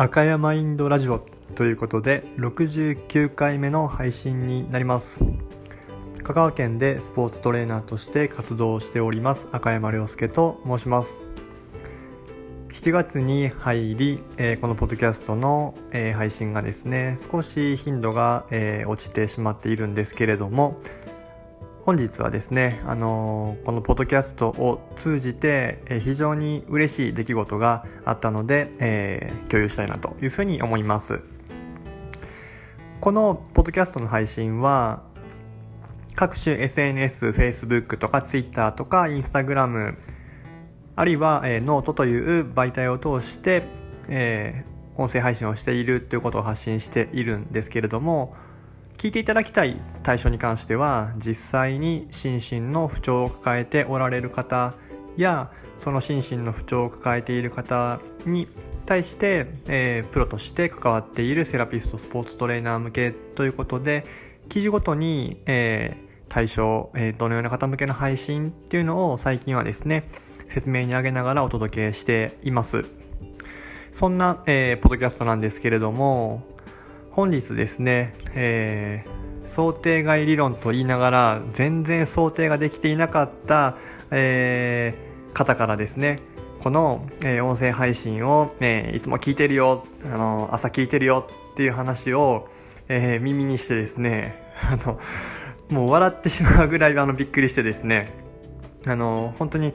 赤山インドラジオということで69回目の配信になります。香川県でスポーツトレーナーとして活動しております赤山亮介と申します。7月に入り、え、このポッドキャストの、え、配信がですね少し頻度が、え、落ちてしまっているんですけれども本日はですね、あの、このポッドキャストを通じて、え、非常に嬉しい出来事があったので、えー、共有したいなというふうに思います。このポッドキャストの配信は、各種 SNS、Facebook とか Twitter とか Instagram、あるいは、えー、ノートという媒体を通して、えー、音声配信をしているということを発信しているんですけれども、聞いていただきたい対象に関しては実際に心身の不調を抱えておられる方やその心身の不調を抱えている方に対して、えー、プロとして関わっているセラピストスポーツトレーナー向けということで記事ごとに、えー、対象、えー、どのような方向けの配信っていうのを最近はですね説明に挙げながらお届けしています。そんな、えー、ポッドキャストなんですけれども本日ですね、えー、想定外理論と言いながら全然想定ができていなかった、えー、方からですねこの、えー、音声配信を、ね、いつも聞いてるよあの朝聞いてるよっていう話を、えー、耳にしてですねあのもう笑ってしまうぐらいあのびっくりしてですねあの本当に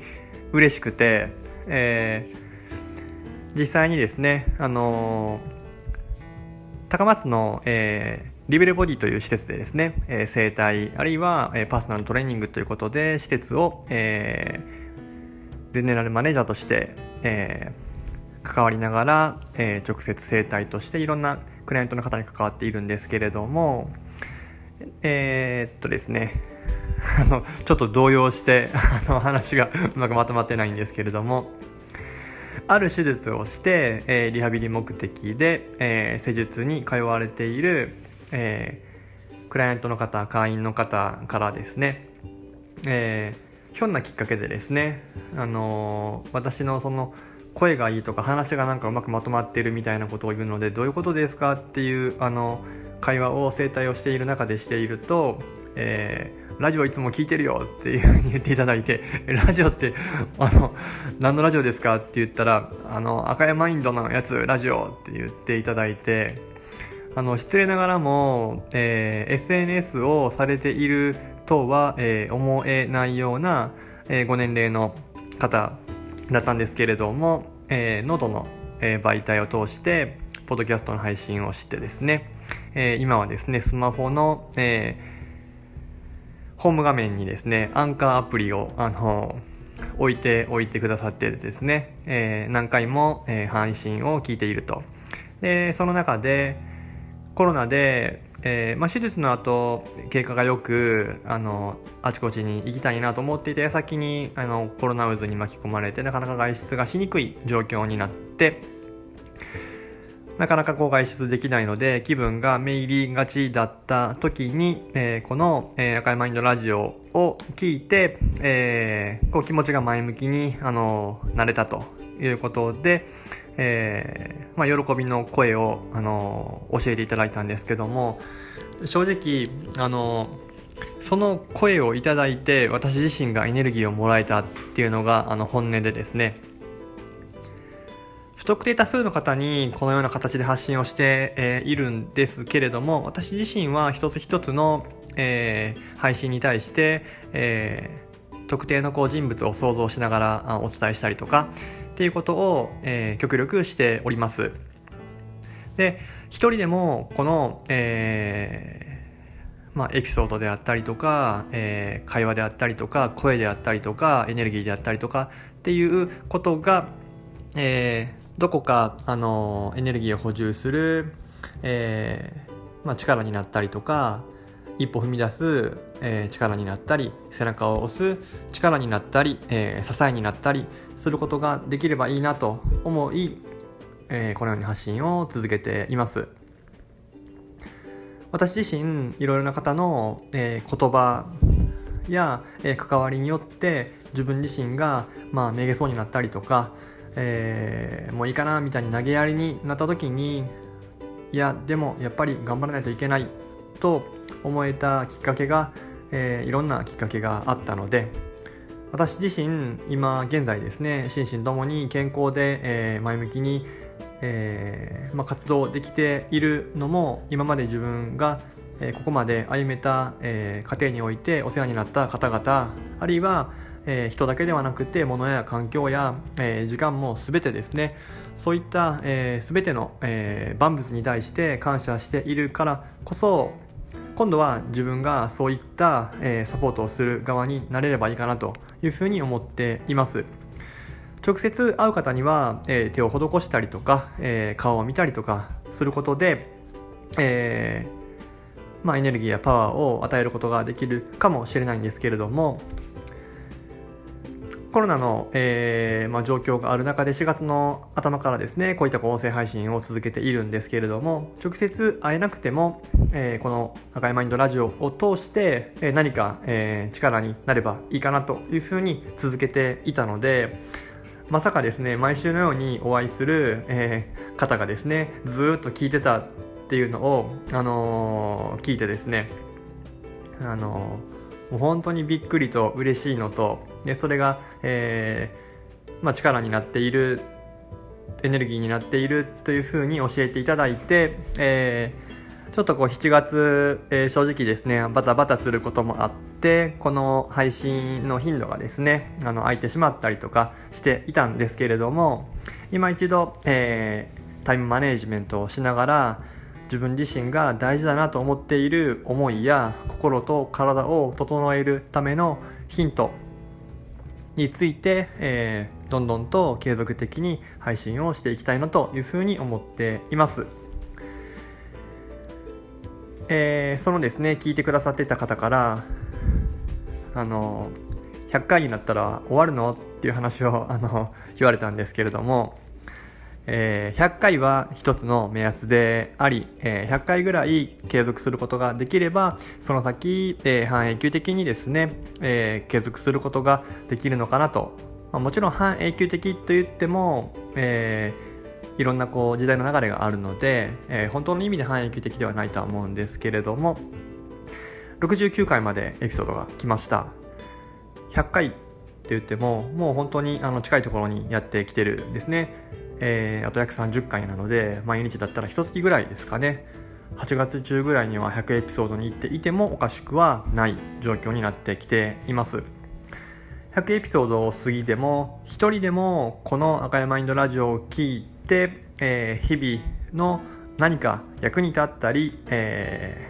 嬉しくて、えー、実際にですねあの高松の、えー、リベルボディという施設でですね、えー、整体、あるいは、えー、パーソナルトレーニングということで、施設を、えー、ゼネラルマネージャーとして、えー、関わりながら、えー、直接整体としていろんなクライアントの方に関わっているんですけれども、えー、っとですね、あの、ちょっと動揺して、あの、話がうまくまとまってないんですけれども、ある手術をして、えー、リハビリ目的で、えー、施術に通われている、えー、クライアントの方会員の方からですね、えー、ひょんなきっかけでですね、あのー、私のその声がいいとか話がなんかうまくまとまってるみたいなことを言うのでどういうことですかっていうあの会話を整体をしている中でしていると、えーラジオいつも聞いてるよっていうふうに言っていただいて、ラジオって、あの、何のラジオですかって言ったら、あの、赤山インドのやつ、ラジオって言っていただいて、あの、失礼ながらも、えー、SNS をされているとは、えー、思えないような、えー、ご年齢の方だったんですけれども、えー、喉の、えー、媒体を通して、ポッドキャストの配信をしてですね、えー、今はですね、スマホの、えー、ホーム画面にですね、アンカーアプリを、あの、置いておいてくださってですね、えー、何回も、えー、配信を聞いていると。で、その中で、コロナで、えー、まあ、手術の後、経過が良く、あの、あちこちに行きたいなと思っていた矢先に、あの、コロナ渦に巻き込まれて、なかなか外出がしにくい状況になって、なかなかこう外出できないので気分がめいりがちだった時に、えー、この、えー、赤いマインドラジオを聞いて、えー、こう気持ちが前向きに、あのなれたということで、えー、まあ、喜びの声を、あの教えていただいたんですけども正直、あのその声をいただいて私自身がエネルギーをもらえたっていうのがあの本音でですね。不特定多数の方にこのような形で発信をして、え、いるんですけれども、私自身は一つ一つの、え、配信に対して、え、特定のこう人物を想像しながらお伝えしたりとかっていうことを、え、極力しております。で、一人でもこの、えー、まあ、エピソードであったりとか、えー、会話であったりとか、声であったりとか、エネルギーであったりとかっていうことが、え、どこか、あのエネルギーを補充する、えー、まあ、力になったりとか一歩踏み出す、えー、力になったり背中を押す力になったり、えー、支えになったりすることができればいいなと思い、えこのように発信を続けています。私自身いろいろな方の、え言葉や、え関わりによって自分自身が、まあ、めげそうになったりとかえー、もういいかなみたいに投げやりになった時にいやでもやっぱり頑張らないといけないと思えたきっかけが、えー、いろんなきっかけがあったので私自身今現在ですね心身ともに健康で、えー、前向きに、えーまあ、活動できているのも今まで自分が、えー、ここまで歩めた、えー、家庭においてお世話になった方々あるいはえー、人だけではなくて物や環境や、えー、時間も全てですね。そういった、えー、全ての、え、万物に対して感謝しているからこそ今度は自分がそういった、え、サポートをする側になれればいいかなというふうに思っています。直接会う方には、え、手を施したりとか、え、顔を見たりとかすることで、えまあ、エネルギーやパワーを与えることができるかもしれないんですけれどもコロナの、えーまあ、状況がある中で4月の頭からですねこういった音声配信を続けているんですけれども直接会えなくても、えー、この赤いマインドラジオを通して、え、何か、え、力になればいいかなというふうに続けていたのでまさかですね毎週のようにお会いする、え、方がですねずっと聞いてたっていうのを、あの、聞いてですねあのーもう本当にびっくりと嬉しいのとでそれが、えーまあ、力になっているエネルギーになっているというふうに教えていただいて、えー、ちょっとこう7月、えー、正直ですねバタバタすることもあってこの配信の頻度がですねあの空いてしまったりとかしていたんですけれども今一度、えー、タイムマネジメントをしながら自分自身が大事だなと思っている思いや心と体を整えるためのヒントについて、えー、どんどんと継続的に配信をしていきたいなというふうに思っています。えー、そのですね聞いてくださってた方からあの100回になったら終わるの？っていう話をあの言われたんですけれどもえー、100回は一つの目安であり、えー、100回ぐらい継続することができればその先、えー、半永久的にですね、えー、継続することができるのかなと、まあ、もちろん半永久的と言っても、えー、いろんなこう時代の流れがあるので、えー、本当の意味で半永久的ではないとは思うんですけれども69回までエピソードが来ました。100回って言ってももう本当にあの近いところにやってきてるんですね。えー、あと約30回なので毎日だったら1月ぐらいですかね。8月中ぐらいには100エピソードに行っていてもおかしくはない状況になってきています。100エピソードを過ぎても1人でもこの赤いマインドラジオを聞いて、えー、日々の何か役に立ったり、え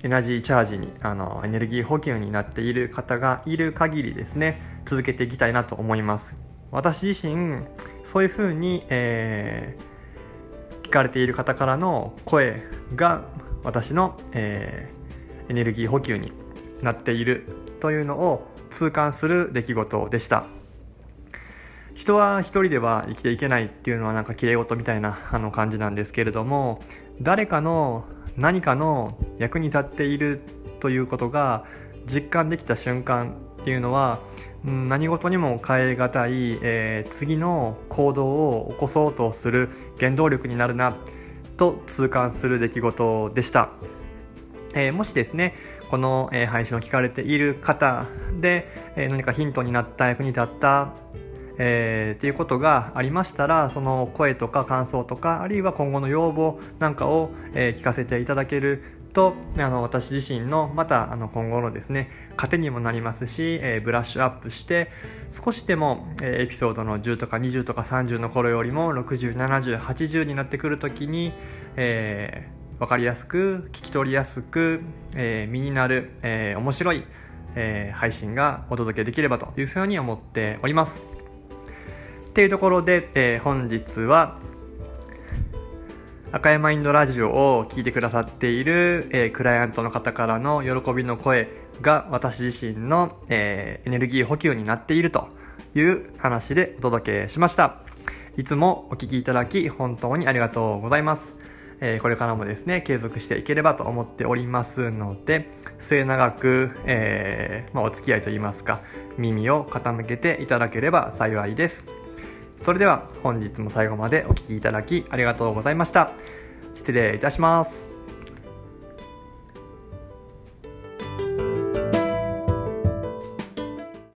ー、エナジーチャージにあのエネルギー補給になっている方がいる限りですね続けていきたいなと思います。私自身そういうふうに、えー、聞かれている方からの声が私の、えー、エネルギー補給になっているというのを痛感する出来事でした。人は一人では生きていけないっていうのはなんか綺麗事みたいなあの感じなんですけれども誰かの何かの役に立っているということが実感できた瞬間っていうのは何事にも変え難い、えー、次の行動を起こそうとする原動力になるなと痛感する出来事でした、えー、もしですねこの、えー、配信を聞かれている方で、えー、何かヒントになった役に立ったえー、っていうことがありましたらその声とか感想とかあるいは今後の要望なんかを、えー、聞かせていただけるとあの私自身のまたあの今後のですね糧にもなりますし、えー、ブラッシュアップして少しでも、えー、エピソードの10とか20とか30の頃よりも607080になってくる時に、えー、分かりやすく聞き取りやすく、えー、身になる、えー、面白い、えー、配信がお届けできればというふうに思っております。っていうところで、えー、本日は赤いマインドラジオを聞いてくださっている、えー、クライアントの方からの喜びの声が私自身の、えー、エネルギー補給になっているという話でお届けしました。いつもお聴きいただき本当にありがとうございます。えー、これからもですね、継続していければと思っておりますので、末永く、え、まあ、お付き合いといいますか、耳を傾けていただければ幸いです。それでは本日も最後までお聴きいただきありがとうございました。失礼いたします。